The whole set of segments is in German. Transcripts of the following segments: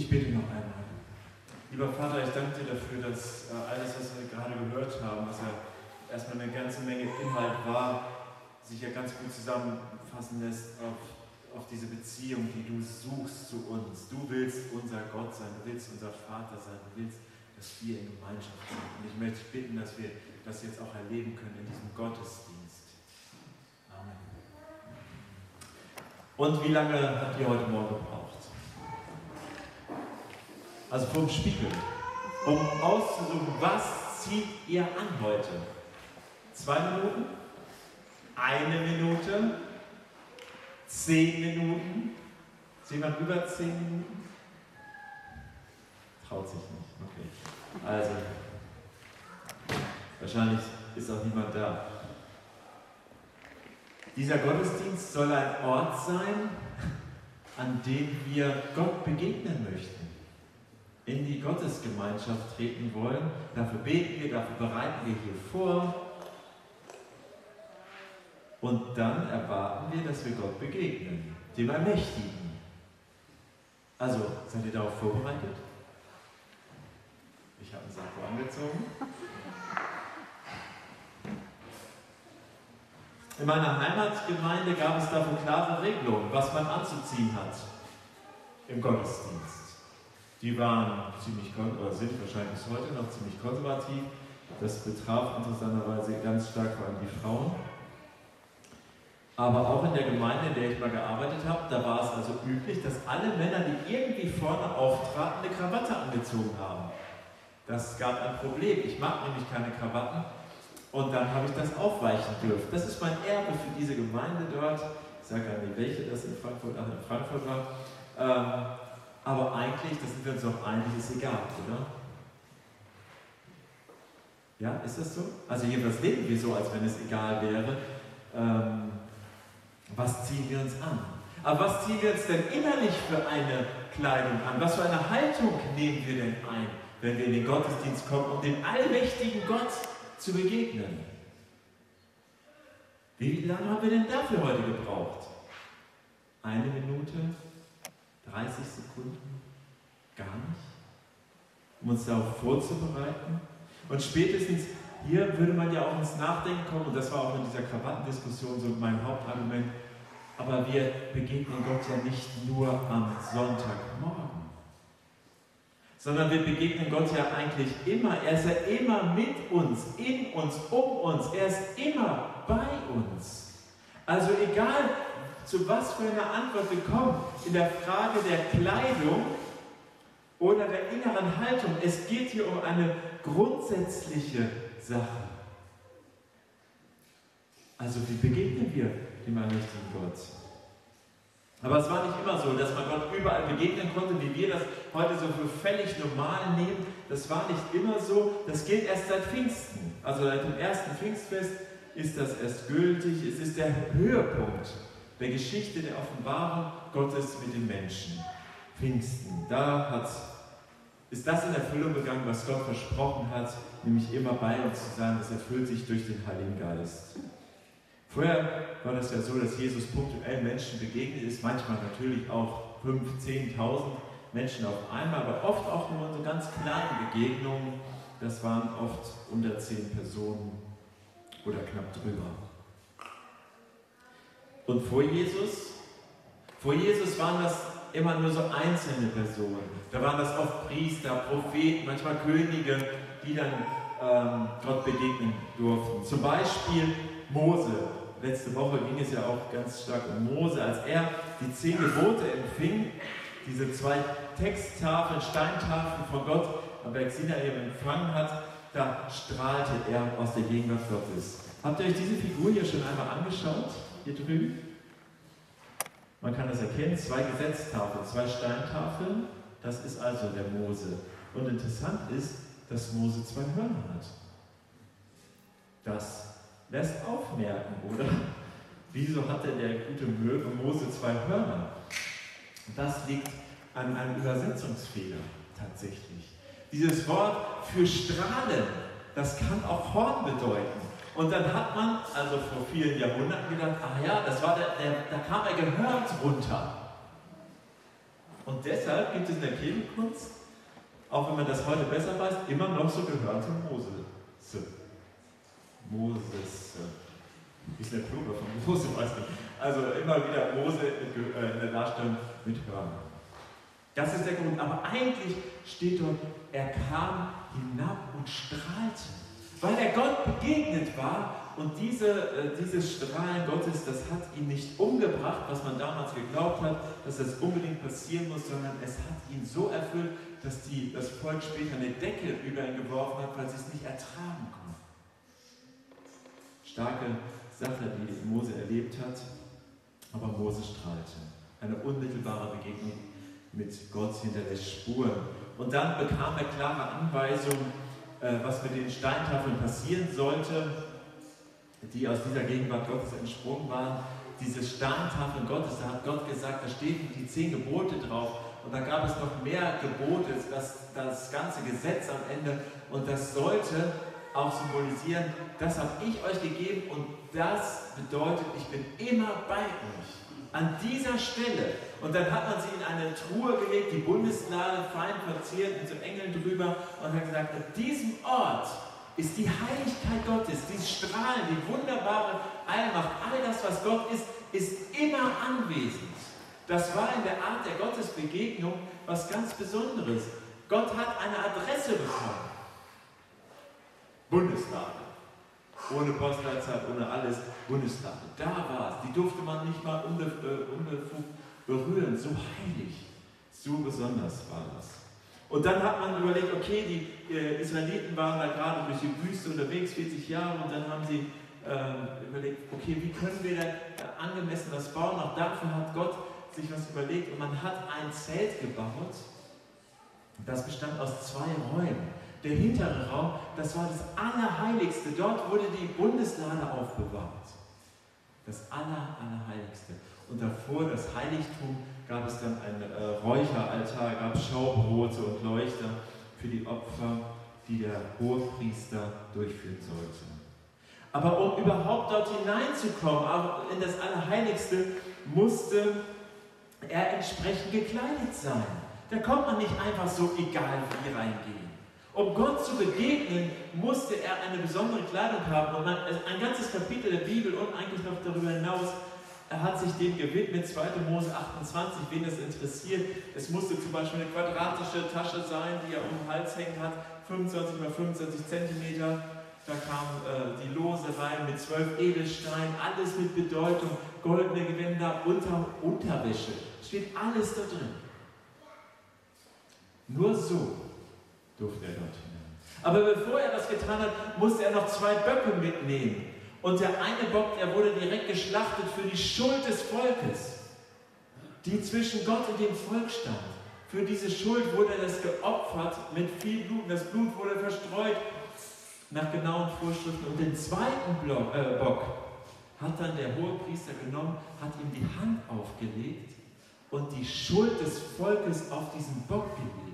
Ich bitte noch einmal. Lieber Vater, ich danke dir dafür, dass äh, alles, was wir gerade gehört haben, was ja erstmal eine ganze Menge Inhalt war, sich ja ganz gut zusammenfassen lässt auf, auf diese Beziehung, die du suchst zu uns. Du willst unser Gott sein, du willst unser Vater sein, du willst, dass wir in Gemeinschaft sind. Und ich möchte bitten, dass wir das jetzt auch erleben können in diesem Gottesdienst. Amen. Und wie lange habt ihr heute Morgen gebraucht? Also vom Spiegel, um auszusuchen, was zieht ihr an heute? Zwei Minuten? Eine Minute? Zehn Minuten? Ist jemand über zehn Minuten? Traut sich nicht. Okay. Also, wahrscheinlich ist auch niemand da. Dieser Gottesdienst soll ein Ort sein, an dem wir Gott begegnen möchten in die Gottesgemeinschaft treten wollen. Dafür beten wir, dafür bereiten wir hier vor. Und dann erwarten wir, dass wir Gott begegnen, dem Allmächtigen. Also, seid ihr darauf vorbereitet? Ich habe einen Sakko angezogen. In meiner Heimatgemeinde gab es dafür klare Regelungen, was man anzuziehen hat im Gottesdienst. Die waren ziemlich, oder sind wahrscheinlich bis heute noch ziemlich konservativ. Das betraf interessanterweise ganz stark vor allem die Frauen. Aber auch in der Gemeinde, in der ich mal gearbeitet habe, da war es also üblich, dass alle Männer, die irgendwie vorne auftraten, eine Krawatte angezogen haben. Das gab ein Problem. Ich mag nämlich keine Krawatten. Und dann habe ich das aufweichen dürfen. Das ist mein Erbe für diese Gemeinde dort. Ich sage gar nicht, welche das in Frankfurt, in Frankfurt war. Ähm, aber eigentlich, das sind wir uns auch einig, ist egal, oder? Ja, ist das so? Also jedenfalls leben wir so, als wenn es egal wäre. Ähm, was ziehen wir uns an? Aber was ziehen wir uns denn innerlich für eine Kleidung an? Was für eine Haltung nehmen wir denn ein, wenn wir in den Gottesdienst kommen, um dem allmächtigen Gott zu begegnen? Wie lange haben wir denn dafür heute gebraucht? Eine Minute? 30 Sekunden? Gar nicht? Um uns darauf vorzubereiten? Und spätestens hier würde man ja auch ins Nachdenken kommen, und das war auch in dieser Krawattendiskussion so mein Hauptargument, aber wir begegnen Gott ja nicht nur am Sonntagmorgen, sondern wir begegnen Gott ja eigentlich immer. Er ist ja immer mit uns, in uns, um uns. Er ist immer bei uns. Also egal, zu was für einer Antwort wir kommen in der Frage der Kleidung oder der inneren Haltung. Es geht hier um eine grundsätzliche Sache. Also wie begegnen wir dem allmächtigen Gott? Aber es war nicht immer so, dass man Gott überall begegnen konnte, wie wir das heute so für völlig normal nehmen. Das war nicht immer so. Das gilt erst seit Pfingsten. Also seit dem ersten Pfingstfest ist das erst gültig. Es ist der Höhepunkt der Geschichte der Offenbarung Gottes mit den Menschen. Pfingsten, da hat, ist das in Erfüllung gegangen, was Gott versprochen hat, nämlich immer bei uns zu sein. Das erfüllt sich durch den Heiligen Geist. Vorher war das ja so, dass Jesus punktuell Menschen begegnet ist, manchmal natürlich auch 5.000, 10.000 Menschen auf einmal, aber oft auch nur so ganz kleine Begegnungen. Das waren oft unter 10 Personen oder knapp drüber. Und vor Jesus? Vor Jesus waren das immer nur so einzelne Personen. Da waren das oft Priester, Propheten, manchmal Könige, die dann ähm, Gott begegnen durften. Zum Beispiel Mose. Letzte Woche ging es ja auch ganz stark um Mose, als er die zehn Gebote empfing, diese zwei Texttafeln, Steintafeln von Gott am Berg Sinai empfangen hat, da strahlte er aus der Gegenwart Gottes. Habt ihr euch diese Figur hier schon einmal angeschaut? Hier drüben. Man kann das erkennen, zwei Gesetztafeln, zwei Steintafeln, das ist also der Mose. Und interessant ist, dass Mose zwei Hörner hat. Das lässt aufmerken, oder? Wieso hatte der gute Mose zwei Hörner? Das liegt an einem Übersetzungsfehler tatsächlich. Dieses Wort für strahlen, das kann auch Horn bedeuten. Und dann hat man, also vor vielen Jahrhunderten, gedacht, ach ja, das war der, der da kam er gehört runter. Und deshalb gibt es in der Kirchenkunst, auch wenn man das heute besser weiß, immer noch so gehörte Mose. Moses. Wie ist der Plural von Mose? Weiß nicht. Also immer wieder Mose äh, in der Darstellung mit Hörnern. Das ist der Grund. Aber eigentlich steht dort, er kam hinab und strahlte. Weil er Gott begegnet war und diese, äh, dieses Strahlen Gottes, das hat ihn nicht umgebracht, was man damals geglaubt hat, dass das unbedingt passieren muss, sondern es hat ihn so erfüllt, dass die, das Volk später eine Decke über ihn geworfen hat, weil sie es nicht ertragen konnten. Starke Sache, die Mose erlebt hat, aber Mose strahlte. Eine unmittelbare Begegnung mit Gott hinterlässt Spuren. Und dann bekam er klare Anweisungen, was mit den Steintafeln passieren sollte, die aus dieser Gegenwart Gottes entsprungen waren. Diese Steintafeln Gottes, da hat Gott gesagt, da stehen die zehn Gebote drauf. Und da gab es noch mehr Gebote, das, das ganze Gesetz am Ende. Und das sollte auch symbolisieren, das habe ich euch gegeben und das bedeutet, ich bin immer bei euch. An dieser Stelle. Und dann hat man sie in eine Truhe gelegt, die Bundeslade fein verziert mit so Engeln drüber und hat gesagt, an diesem Ort ist die Heiligkeit Gottes, dieses Strahlen, die wunderbare Allmacht, all das, was Gott ist, ist immer anwesend. Das war in der Art der Gottesbegegnung was ganz Besonderes. Gott hat eine Adresse bekommen. Bundeslade. Ohne Postleitzahl, ohne alles. Bundeslade. Da war es. Die durfte man nicht mal äh, unbefugt berühren. So heilig. So besonders war das. Und dann hat man überlegt, okay, die äh, Israeliten waren da gerade durch die Wüste unterwegs, 40 Jahre, und dann haben sie äh, überlegt, okay, wie können wir da angemessen das bauen? Auch dafür hat Gott sich was überlegt und man hat ein Zelt gebaut, das bestand aus zwei Räumen. Der hintere Raum, das war das Allerheiligste. Dort wurde die Bundeslade aufbewahrt. Das Aller, Allerheiligste. Und davor, das Heiligtum, gab es dann einen äh, Räucheraltar, gab Schaubrote und Leuchter für die Opfer, die der Hohepriester durchführen sollte. Aber um überhaupt dort hineinzukommen, in das Allerheiligste, musste er entsprechend gekleidet sein. Da kommt man nicht einfach so egal wie reingehen. Um Gott zu begegnen, musste er eine besondere Kleidung haben. Und man, ein ganzes Kapitel der Bibel und eigentlich noch darüber hinaus er hat sich dem gewidmet, 2. Mose 28, wen das interessiert. Es musste zum Beispiel eine quadratische Tasche sein, die er um den Hals hängen hat, 25 x 25 Zentimeter. Da kamen äh, die Lose rein mit zwölf Edelsteinen, alles mit Bedeutung, goldene Gewänder, Unter Unterwäsche. Steht alles da drin. Nur so durfte er dort hinein. Aber bevor er das getan hat, musste er noch zwei Böcke mitnehmen. Und der eine Bock, der wurde direkt geschlachtet für die Schuld des Volkes, die zwischen Gott und dem Volk stand. Für diese Schuld wurde das geopfert mit viel Blut. Das Blut wurde verstreut nach genauen Vorschriften. Und den zweiten Block, äh, Bock hat dann der hohe Priester genommen, hat ihm die Hand aufgelegt und die Schuld des Volkes auf diesen Bock gelegt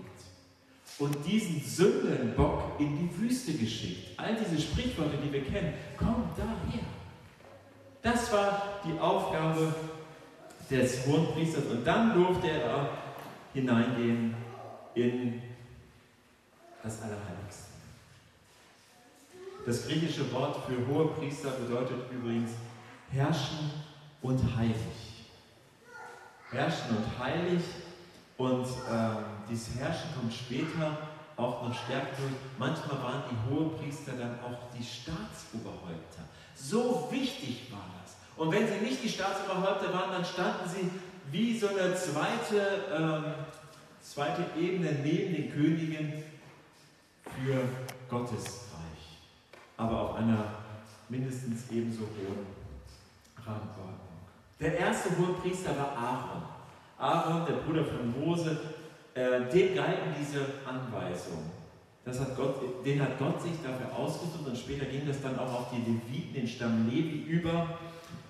und diesen Sündenbock in die Wüste geschickt. All diese Sprichworte, die wir kennen, kommen daher. Das war die Aufgabe des Hohenpriesters und dann durfte er hineingehen in das Allerheiligste. Das griechische Wort für Hohepriester bedeutet übrigens herrschen und heilig. Herrschen und heilig und ähm, dieses Herrschen kommt später auch noch stärker durch. Manchmal waren die Hohepriester dann auch die Staatsoberhäupter. So wichtig war das. Und wenn sie nicht die Staatsoberhäupter waren, dann standen sie wie so eine zweite, ähm, zweite Ebene neben den Königen für Gottes Reich. Aber auf einer mindestens ebenso hohen Rangordnung. Der erste Hohepriester war Aaron. Aaron, der Bruder von Mose, äh, dem galten diese Anweisungen. Das hat Gott, den hat Gott sich dafür ausgesucht und später ging das dann auch auf die Leviten, den Stamm Levi über.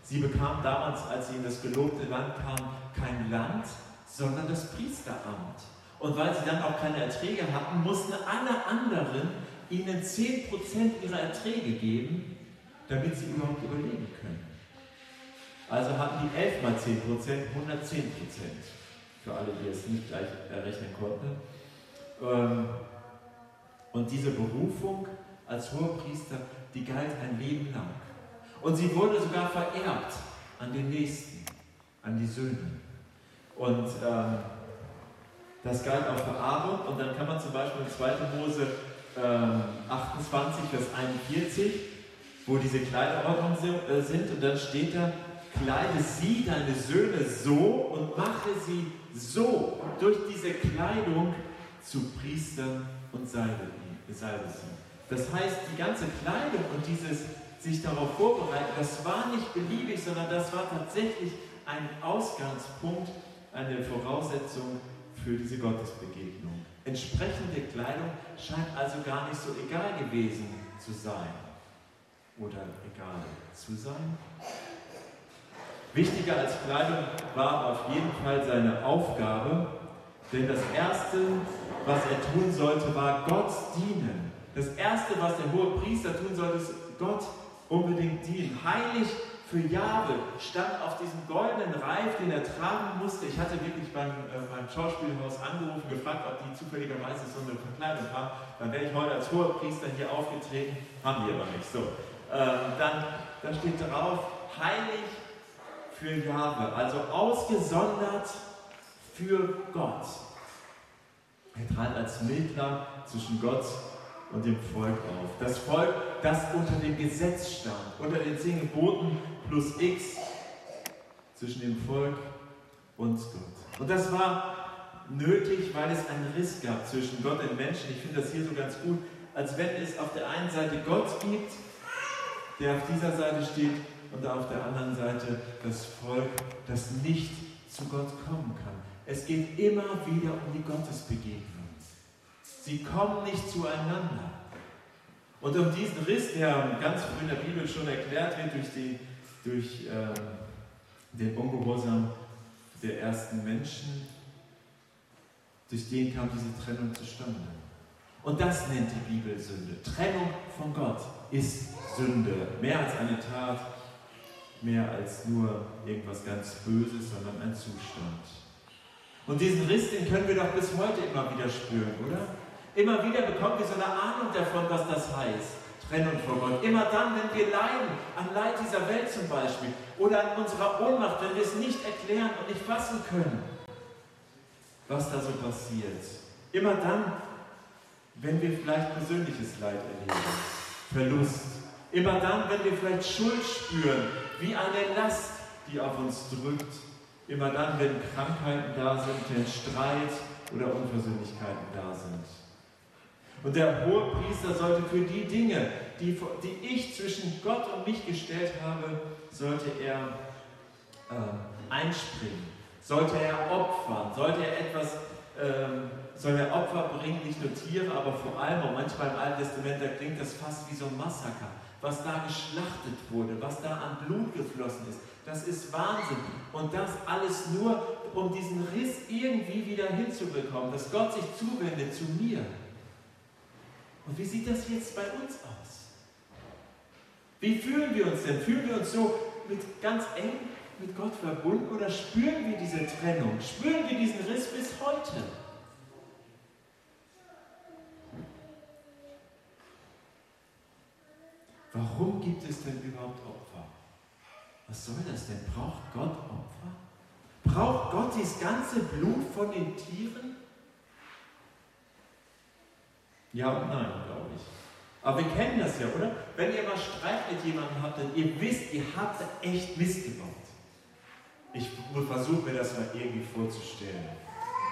Sie bekamen damals, als sie in das gelobte Land kamen, kein Land, sondern das Priesteramt. Und weil sie dann auch keine Erträge hatten, mussten alle anderen ihnen 10% ihrer Erträge geben, damit sie überhaupt überleben können. Also hatten die 11 mal 10%, 110% für alle, die es nicht gleich errechnen konnten. Ähm, und diese Berufung als Hohepriester, die galt ein Leben lang. Und sie wurde sogar vererbt an den Nächsten, an die Söhne. Und ähm, das galt auch für Aaron. Und dann kann man zum Beispiel in 2. Mose ähm, 28, Vers 41, wo diese Kleiderordnungen äh, sind, und dann steht da, kleide sie, deine Söhne, so und mache sie so durch diese Kleidung zu Priestern und salbe sie. Das heißt, die ganze Kleidung und dieses sich darauf vorbereiten, das war nicht beliebig, sondern das war tatsächlich ein Ausgangspunkt, eine Voraussetzung für diese Gottesbegegnung. Entsprechende Kleidung scheint also gar nicht so egal gewesen zu sein. Oder egal zu sein. Wichtiger als Kleidung war auf jeden Fall seine Aufgabe, denn das Erste, was er tun sollte, war Gott dienen. Das Erste, was der hohe Priester tun sollte, ist Gott unbedingt dienen. Heilig für Jahre stand auf diesem goldenen Reif, den er tragen musste. Ich hatte wirklich beim, äh, beim Schauspielhaus angerufen, gefragt, ob die zufälligerweise so eine Verkleidung haben. Dann wäre ich heute als hoher Priester hier aufgetreten. Haben die aber nicht. So. Ähm, dann, dann steht drauf, heilig für Jahre, also ausgesondert für Gott. Er trat als Mittler zwischen Gott und dem Volk auf. Das Volk, das unter dem Gesetz stand, unter den zehn Geboten plus X zwischen dem Volk und Gott. Und das war nötig, weil es einen Riss gab zwischen Gott und Menschen. Ich finde das hier so ganz gut, als wenn es auf der einen Seite Gott gibt, der auf dieser Seite steht, und auf der anderen Seite das Volk, das nicht zu Gott kommen kann. Es geht immer wieder um die Gottesbegegnung. Sie kommen nicht zueinander. Und um diesen Riss, der ganz früh in der Bibel schon erklärt wird durch, die, durch äh, den Ungehorsam der ersten Menschen, durch den kam diese Trennung zustande. Und das nennt die Bibel Sünde. Trennung von Gott ist Sünde. Mehr als eine Tat, mehr als nur irgendwas ganz Böses, sondern ein Zustand. Und diesen Riss, den können wir doch bis heute immer wieder spüren, oder? Immer wieder bekommen wir so eine Ahnung davon, was das heißt. Trennung von Gott. Immer dann, wenn wir leiden, an Leid dieser Welt zum Beispiel, oder an unserer Ohnmacht, wenn wir es nicht erklären und nicht fassen können, was da so passiert. Immer dann, wenn wir vielleicht persönliches Leid erleben, Verlust. Immer dann, wenn wir vielleicht Schuld spüren, wie eine Last, die auf uns drückt. Immer dann, wenn Krankheiten da sind, wenn Streit oder Unversöhnlichkeiten da sind. Und der hohe Priester sollte für die Dinge, die, die ich zwischen Gott und mich gestellt habe, sollte er äh, einspringen, sollte er opfern, sollte er etwas, äh, soll er Opfer bringen, nicht nur Tiere, aber vor allem, und manchmal im Alten Testament, da klingt das fast wie so ein Massaker was da geschlachtet wurde, was da an Blut geflossen ist. Das ist Wahnsinn. Und das alles nur, um diesen Riss irgendwie wieder hinzubekommen, dass Gott sich zuwendet zu mir. Und wie sieht das jetzt bei uns aus? Wie fühlen wir uns denn? Fühlen wir uns so mit ganz eng mit Gott verbunden oder spüren wir diese Trennung? Spüren wir diesen Riss bis heute? Warum gibt es denn überhaupt Opfer? Was soll das denn? Braucht Gott Opfer? Braucht Gott das ganze Blut von den Tieren? Ja und nein, glaube ich. Aber wir kennen das ja, oder? Wenn ihr mal Streit mit jemandem habt, dann ihr wisst, ihr habt echt Mist gebaut. Ich versuche mir das mal irgendwie vorzustellen.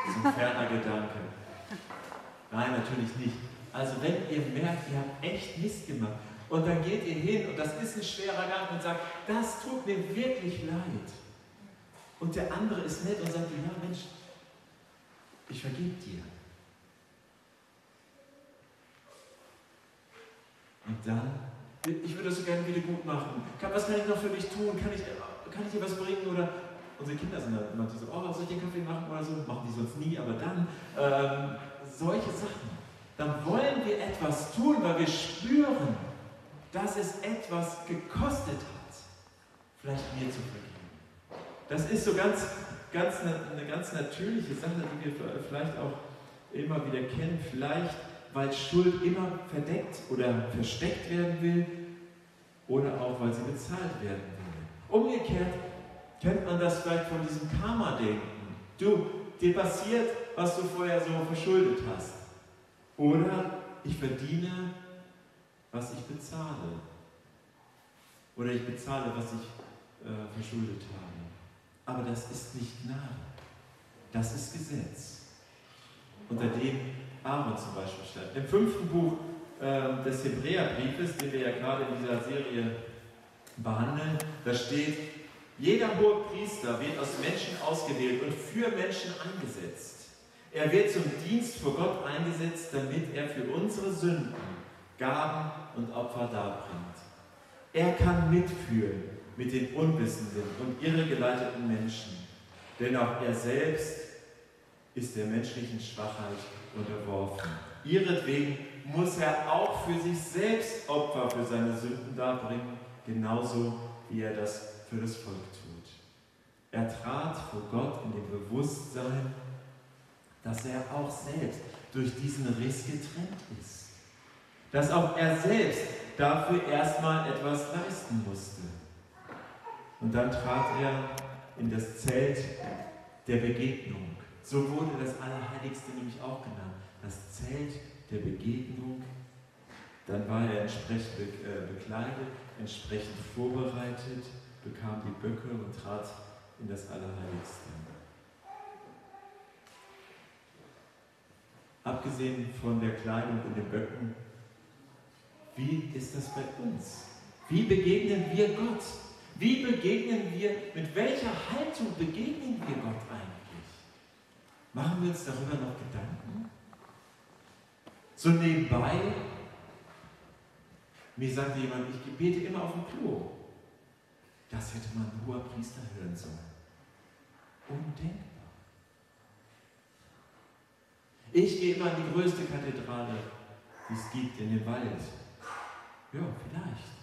Das ist ein ferner Gedanke. Nein, natürlich nicht. Also wenn ihr merkt, ihr habt echt Mist gemacht und dann geht ihr hin, und das ist ein schwerer Gang, und sagt, das tut mir wirklich leid. Und der andere ist nett und sagt, ja Mensch, ich vergebe dir. Und dann, ich würde das so gerne wieder gut machen. Was kann ich noch für dich tun? Kann ich, kann ich dir was bringen? Oder unsere Kinder sind dann immer so, oh, soll ich den Kaffee machen oder so? Machen die sonst nie, aber dann ähm, solche Sachen. Dann wollen wir etwas tun, weil wir spüren, dass es etwas gekostet hat, vielleicht mir zu vergeben. Das ist so ganz, ganz, eine ganz natürliche Sache, die wir vielleicht auch immer wieder kennen. Vielleicht, weil Schuld immer verdeckt oder versteckt werden will oder auch, weil sie bezahlt werden will. Umgekehrt kennt man das vielleicht von diesem Karma-Denken. Du, dir passiert, was du vorher so verschuldet hast. Oder ich verdiene, was ich bezahle. Oder ich bezahle, was ich äh, verschuldet habe. Aber das ist nicht Gnade. Das ist Gesetz. Unter dem Aaron zum Beispiel stand. Im fünften Buch äh, des Hebräerbriefes, den wir ja gerade in dieser Serie behandeln, da steht, jeder hohe Priester wird aus Menschen ausgewählt und für Menschen eingesetzt. Er wird zum Dienst vor Gott eingesetzt, damit er für unsere Sünden Gaben und Opfer darbringt. Er kann mitfühlen mit den unwissenden und irregeleiteten Menschen, denn auch er selbst ist der menschlichen Schwachheit unterworfen. Ihretwegen muss er auch für sich selbst Opfer für seine Sünden darbringen, genauso wie er das für das Volk tut. Er trat vor Gott in dem Bewusstsein, dass er auch selbst durch diesen Riss getrennt ist. Dass auch er selbst dafür erstmal etwas leisten musste. Und dann trat er in das Zelt der Begegnung. So wurde das Allerheiligste nämlich auch genannt. Das Zelt der Begegnung. Dann war er entsprechend äh, bekleidet, entsprechend vorbereitet, bekam die Böcke und trat in das Allerheiligste. Abgesehen von der Kleidung und den Böcken, wie ist das bei uns? Wie begegnen wir Gott? Wie begegnen wir, mit welcher Haltung begegnen wir Gott eigentlich? Machen wir uns darüber noch Gedanken? So nebenbei, mir sagte jemand, ich bete immer auf dem Klo. Das hätte man ein hoher Priester hören sollen. Undenkbar. Ich gehe immer in die größte Kathedrale, die es gibt, in den Wald. Ja, vielleicht.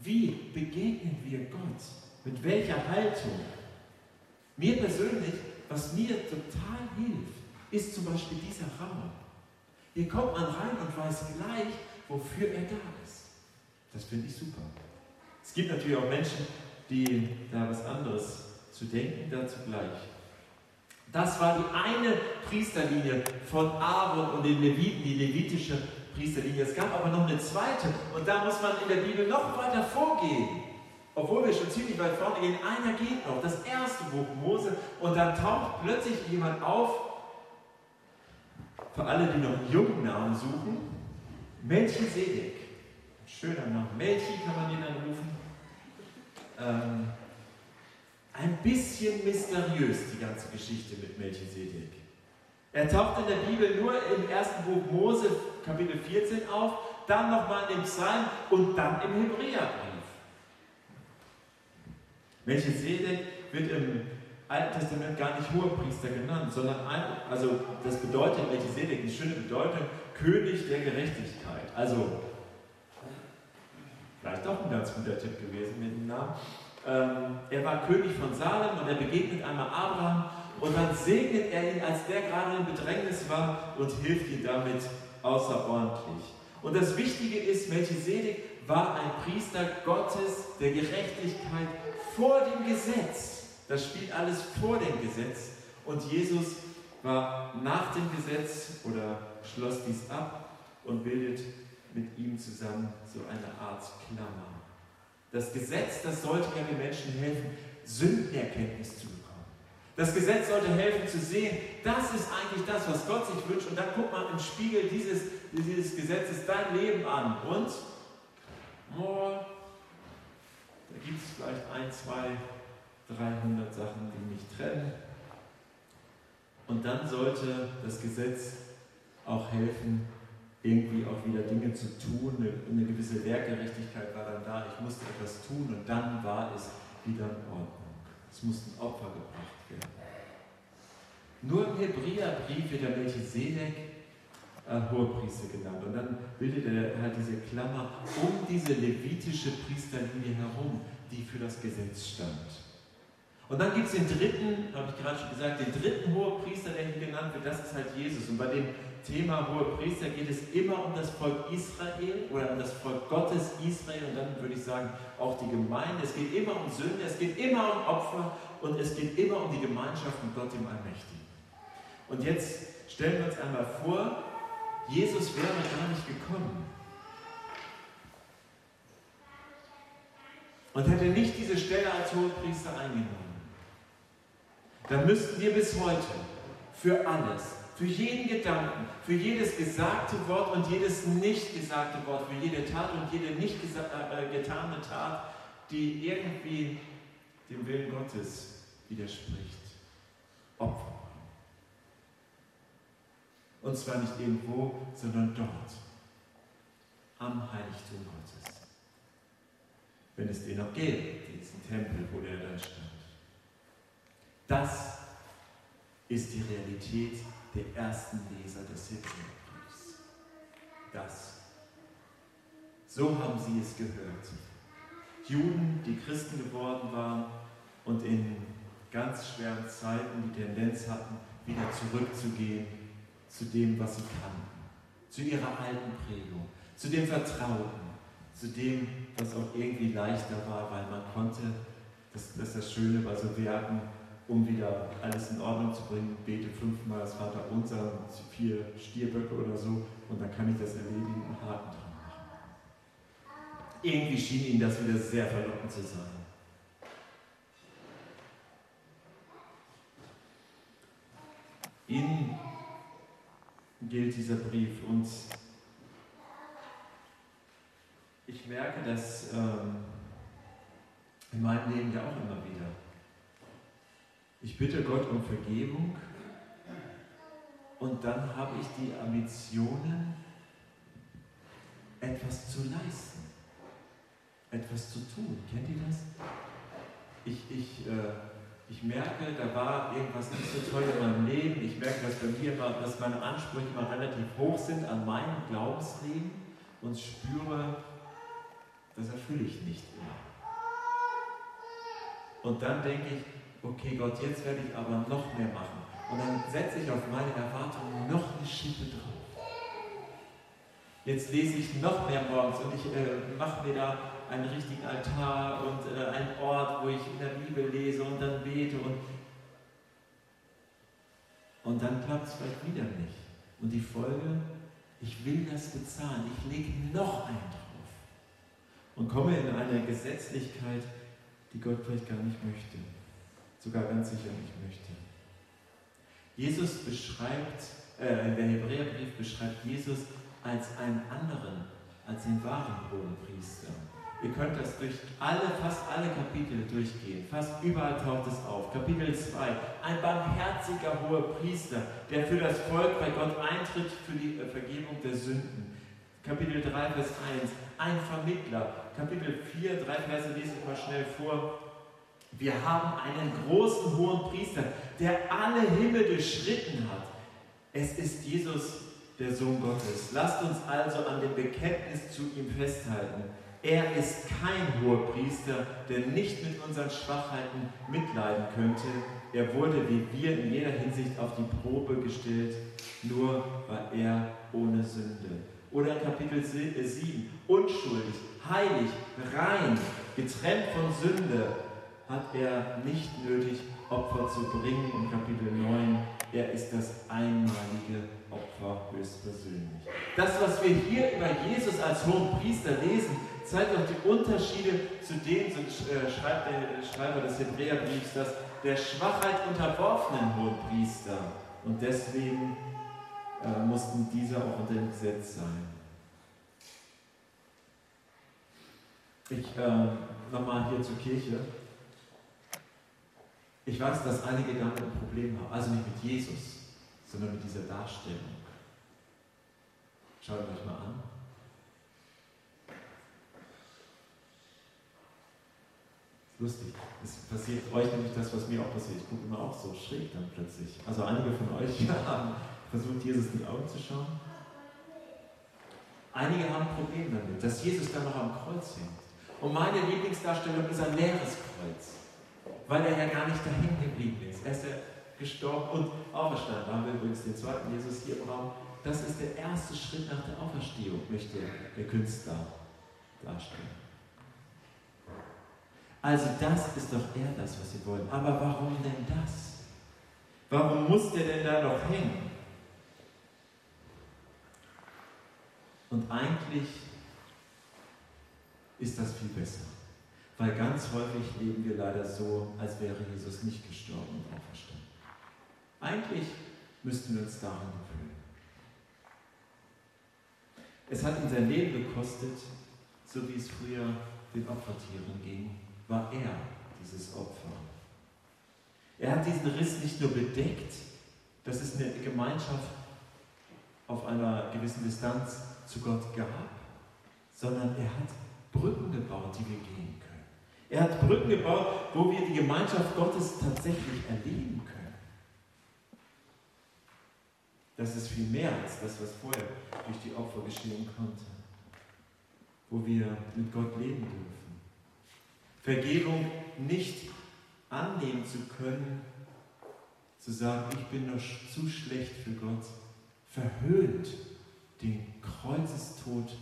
Wie begegnen wir Gott? Mit welcher Haltung? Mir persönlich, was mir total hilft, ist zum Beispiel dieser Raum. Hier kommt man rein und weiß gleich, wofür er da ist. Das finde ich super. Es gibt natürlich auch Menschen, die da was anderes zu denken, dazu gleich. Das war die eine Priesterlinie von Aaron und den Leviten, die levitische Priesterlinie. Es gab aber noch eine zweite und da muss man in der Bibel noch weiter vorgehen. Obwohl wir schon ziemlich weit vorne gehen, einer geht noch, das erste Buch Mose und dann taucht plötzlich jemand auf, für alle, die noch jungen Namen suchen, Melchisedek. Schöner Name. Melchi kann man ihn dann rufen. Ähm, ein bisschen mysteriös, die ganze Geschichte mit Melchisedek. Er taucht in der Bibel nur im ersten Buch Mose, Kapitel 14 auf, dann nochmal im Psalm und dann im Hebräerbrief. Melchisedek wird im Alten Testament gar nicht Hohepriester genannt, sondern ein, also das bedeutet Melchisedek, die schöne Bedeutung, König der Gerechtigkeit. Also Vielleicht auch ein ganz guter Tipp gewesen mit dem Namen. Ähm, er war König von Salem und er begegnet einmal Abraham und dann segnet er ihn, als der gerade in Bedrängnis war und hilft ihm damit außerordentlich. Und das Wichtige ist, Melchisedek war ein Priester Gottes der Gerechtigkeit vor dem Gesetz. Das spielt alles vor dem Gesetz. Und Jesus war nach dem Gesetz oder schloss dies ab und bildet mit ihm zusammen so eine Art Klammer. Das Gesetz, das sollte ja den Menschen helfen, Sündenerkenntnis zu. Das Gesetz sollte helfen zu sehen, das ist eigentlich das, was Gott sich wünscht. Und dann guckt man im Spiegel dieses, dieses Gesetzes dein Leben an. Und oh, da gibt es vielleicht ein, zwei, 300 Sachen, die mich trennen. Und dann sollte das Gesetz auch helfen, irgendwie auch wieder Dinge zu tun, eine, eine gewisse Werkgerechtigkeit war dann da, ich musste etwas tun und dann war es wieder in Ordnung. Es mussten Opfer gebracht werden. Nur im Hebräerbrief wird der Melchisedek äh, Hohepriester genannt. Und dann bildet er halt diese Klammer um diese levitische Priesterlinie herum, die für das Gesetz stand. Und dann gibt es den dritten, habe ich gerade schon gesagt, den dritten Hohepriester, der hier genannt wird, das ist halt Jesus. Und bei dem Thema Hohepriester geht es immer um das Volk Israel oder um das Volk Gottes Israel und dann würde ich sagen auch die Gemeinde. Es geht immer um Sünde, es geht immer um Opfer und es geht immer um die Gemeinschaft mit Gott dem Allmächtigen. Und jetzt stellen wir uns einmal vor, Jesus wäre gar nicht gekommen. Und hätte nicht diese Stelle als Hohepriester eingenommen. Dann müssten wir bis heute für alles, für jeden Gedanken, für jedes gesagte Wort und jedes nicht gesagte Wort, für jede Tat und jede nicht äh, äh, getane Tat, die irgendwie dem Willen Gottes widerspricht, Opfer und zwar nicht irgendwo, sondern dort, am Heiligtum Gottes. Wenn es den noch gäbe, diesen Tempel, wo der dann stand. Das ist die Realität der ersten Leser des Hebräerbriefs. Das. So haben sie es gehört. Juden, die Christen geworden waren und in ganz schweren Zeiten die Tendenz hatten, wieder zurückzugehen zu dem, was sie kannten, zu ihrer alten Prägung, zu dem Vertrauten, zu dem, was auch irgendwie leichter war, weil man konnte, das, das ist das Schöne bei so Werken, um wieder alles in Ordnung zu bringen, bete fünfmal das Vater unser, vier Stierböcke oder so und dann kann ich das erledigen und Haken dran machen. Irgendwie schien ihnen das wieder sehr verlockend zu sein. In gilt dieser Brief. Und ich merke das ähm, in meinem Leben ja auch immer wieder. Ich bitte Gott um Vergebung und dann habe ich die Ambitionen, etwas zu leisten, etwas zu tun. Kennt ihr das? Ich, ich äh, ich merke, da war irgendwas nicht so toll in meinem Leben. Ich merke, dass bei mir war, dass meine Ansprüche mal relativ hoch sind an meinem Glaubensleben und spüre, das erfülle ich nicht immer. Und dann denke ich, okay Gott, jetzt werde ich aber noch mehr machen. Und dann setze ich auf meine Erwartungen noch eine Schippe drauf. Jetzt lese ich noch mehr morgens und ich äh, mache mir da einen richtigen Altar und äh, einen Ort, wo ich in der Bibel lese und dann bete und, und dann klappt es vielleicht wieder nicht. Und die Folge, ich will das bezahlen, ich lege noch einen drauf und komme in eine Gesetzlichkeit, die Gott vielleicht gar nicht möchte, sogar ganz sicher nicht möchte. Jesus beschreibt, äh, der Hebräerbrief beschreibt Jesus als einen anderen, als den wahren hohen Priester. Ihr könnt das durch alle, fast alle Kapitel durchgehen. Fast überall taucht es auf. Kapitel 2. Ein barmherziger hoher Priester, der für das Volk bei Gott eintritt für die äh, Vergebung der Sünden. Kapitel 3, Vers 1. Ein Vermittler. Kapitel 4, drei Verse lese ich mal schnell vor. Wir haben einen großen hohen Priester, der alle Himmel durchschritten hat. Es ist Jesus, der Sohn Gottes. Lasst uns also an dem Bekenntnis zu ihm festhalten. Er ist kein hoher Priester, der nicht mit unseren Schwachheiten mitleiden könnte. Er wurde wie wir in jeder Hinsicht auf die Probe gestellt, nur war er ohne Sünde. Oder Kapitel 7, äh, unschuldig, heilig, rein, getrennt von Sünde, hat er nicht nötig, Opfer zu bringen. Und Kapitel 9, er ist das einmalige Opfer höchstpersönlich. Das, was wir hier über Jesus als hohen Priester lesen, zeigt auch die Unterschiede zu dem, so äh, schreibt der Schreiber des Hebräerbriefs, dass der Schwachheit unterworfenen Hohepriester und deswegen äh, mussten diese auch unter dem Gesetz sein. Ich äh, nochmal hier zur Kirche. Ich weiß, dass einige damit ein Problem haben, also nicht mit Jesus, sondern mit dieser Darstellung. Schaut euch mal an. lustig. Es passiert euch nämlich das, was mir auch passiert. Ich gucke immer auch so schräg dann plötzlich. Also einige von euch haben versucht, Jesus in die Augen zu schauen. Einige haben ein Problem damit, dass Jesus dann noch am Kreuz hängt. Und meine Lieblingsdarstellung ist ein leeres Kreuz. Weil er ja gar nicht dahin geblieben ist. Er ist ja gestorben und auferstanden. Da haben wir übrigens den zweiten Jesus hier im Raum. Das ist der erste Schritt nach der Auferstehung, möchte der Künstler darstellen. Also das ist doch eher das, was sie wollen. Aber warum denn das? Warum muss der denn da noch hängen? Und eigentlich ist das viel besser. Weil ganz häufig leben wir leider so, als wäre Jesus nicht gestorben und auferstanden. Eigentlich müssten wir uns daran gewöhnen. Es hat ihn sein Leben gekostet, so wie es früher den Opfertieren ging, war er dieses Opfer. Er hat diesen Riss nicht nur bedeckt, dass es eine Gemeinschaft auf einer gewissen Distanz zu Gott gab, sondern er hat Brücken gebaut, die wir gehen. Er hat Brücken gebaut, wo wir die Gemeinschaft Gottes tatsächlich erleben können. Das ist viel mehr als das, was vorher durch die Opfer geschehen konnte, wo wir mit Gott leben dürfen. Vergebung nicht annehmen zu können, zu sagen, ich bin noch zu schlecht für Gott, verhöhnt den Kreuzestod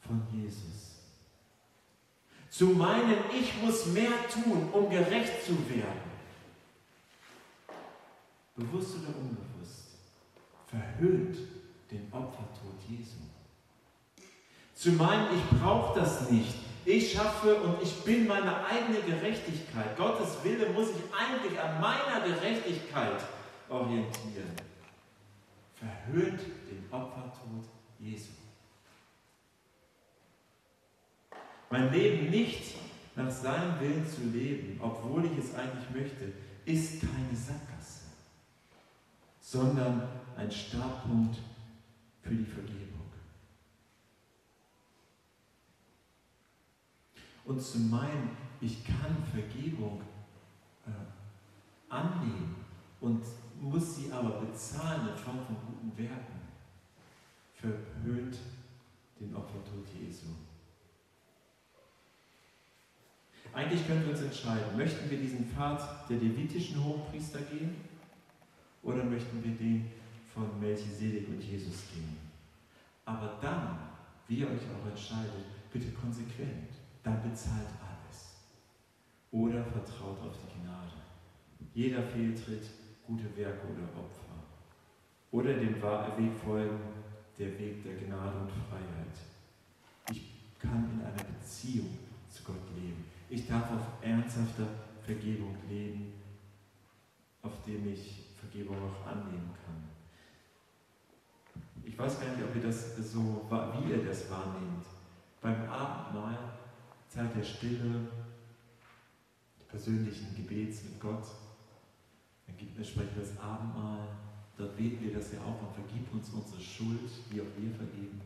von Jesus. Zu meinen, ich muss mehr tun, um gerecht zu werden. Bewusst oder unbewusst, verhöhnt den Opfertod Jesu. Zu meinen, ich brauche das nicht. Ich schaffe und ich bin meine eigene Gerechtigkeit. Gottes Wille muss ich eigentlich an meiner Gerechtigkeit orientieren. Verhöhnt den Opfertod Jesu. Mein Leben nicht nach seinem Willen zu leben, obwohl ich es eigentlich möchte, ist keine Sackgasse, sondern ein Startpunkt für die Vergebung. Und zu meinen, ich kann Vergebung äh, annehmen und muss sie aber bezahlen in Form von guten Werken, verhöhnt den Opfertod Jesu. Eigentlich können wir uns entscheiden, möchten wir diesen Pfad der levitischen Hochpriester gehen oder möchten wir den von Melchisedek und Jesus gehen. Aber dann, wie ihr euch auch entscheidet, bitte konsequent, dann bezahlt alles. Oder vertraut auf die Gnade. Jeder Fehltritt, gute Werke oder Opfer. Oder dem Weg folgen, der Weg der Gnade und Freiheit. Ich kann in einer Beziehung zu Gott leben. Ich darf auf ernsthafter Vergebung leben, auf dem ich Vergebung auch annehmen kann. Ich weiß gar nicht, ob ihr das so, wie ihr das wahrnehmt. Beim Abendmahl, Zeit der Stille, persönlichen Gebets mit Gott, dann gibt es sprechen das Abendmahl, dort beten wir das ja auch und vergib uns unsere Schuld, wie auch wir vergeben.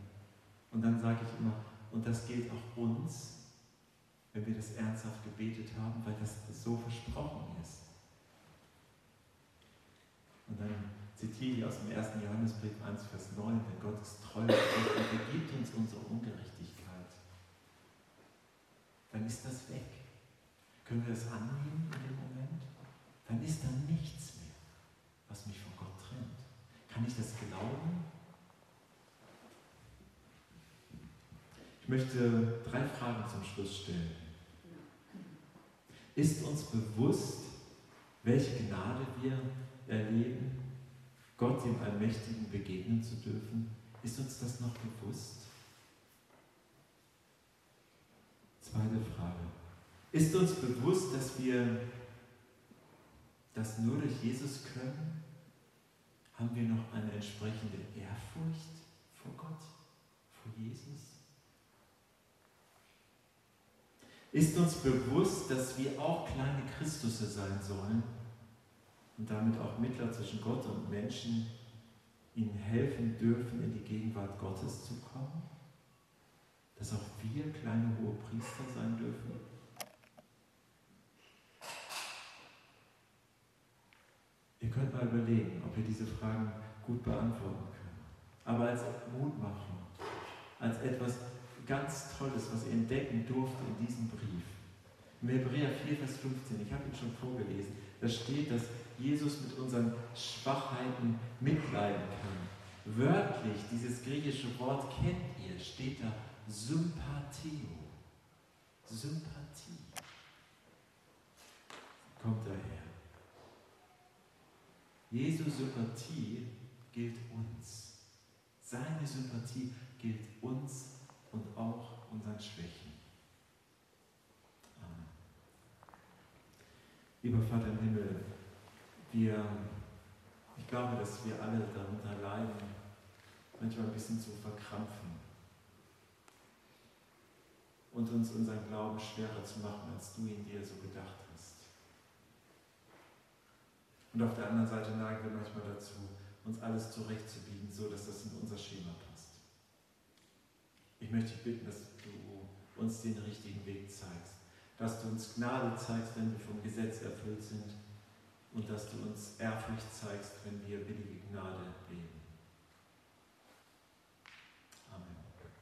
Und dann sage ich immer, und das gilt auch uns, wenn wir das ernsthaft gebetet haben, weil das so versprochen ist. Und dann zitiere ich aus dem 1. Johannesbrief 1, Vers 9, denn Gott ist treu und vergibt uns unsere Ungerechtigkeit. Dann ist das weg. Können wir das annehmen in dem Moment? Dann ist da nichts mehr, was mich von Gott trennt. Kann ich das glauben? Ich möchte drei Fragen zum Schluss stellen. Ist uns bewusst, welche Gnade wir erleben, Gott dem Allmächtigen begegnen zu dürfen? Ist uns das noch bewusst? Zweite Frage. Ist uns bewusst, dass wir das nur durch Jesus können? Haben wir noch eine entsprechende Ehrfurcht vor Gott, vor Jesus? Ist uns bewusst, dass wir auch kleine Christusse sein sollen und damit auch Mittler zwischen Gott und Menschen ihnen helfen dürfen, in die Gegenwart Gottes zu kommen? Dass auch wir kleine hohe Priester sein dürfen? Ihr könnt mal überlegen, ob ihr diese Fragen gut beantworten könnt. Aber als Mutmachung, als etwas ganz Tolles, was ihr entdecken durfte in diesem Brief, Im Hebräer 4, Vers 15, ich habe ihn schon vorgelesen, da steht, dass Jesus mit unseren Schwachheiten mitleiden kann. Wörtlich, dieses griechische Wort kennt ihr, steht da Sympathio. Sympathie kommt daher. Jesu Sympathie gilt uns. Seine Sympathie gilt uns und auch unseren Schwächen. Amen. Lieber Vater im Himmel, wir, ich glaube, dass wir alle darunter leiden, manchmal ein bisschen zu verkrampfen und uns unseren Glauben schwerer zu machen, als du ihn dir so gedacht hast. Und auf der anderen Seite neigen wir manchmal dazu, uns alles zurechtzubiegen, so dass das in unser Schema passt. Ich möchte dich bitten, dass du uns den richtigen Weg zeigst, dass du uns Gnade zeigst, wenn wir vom Gesetz erfüllt sind und dass du uns Ehrfurcht zeigst, wenn wir billige Gnade leben.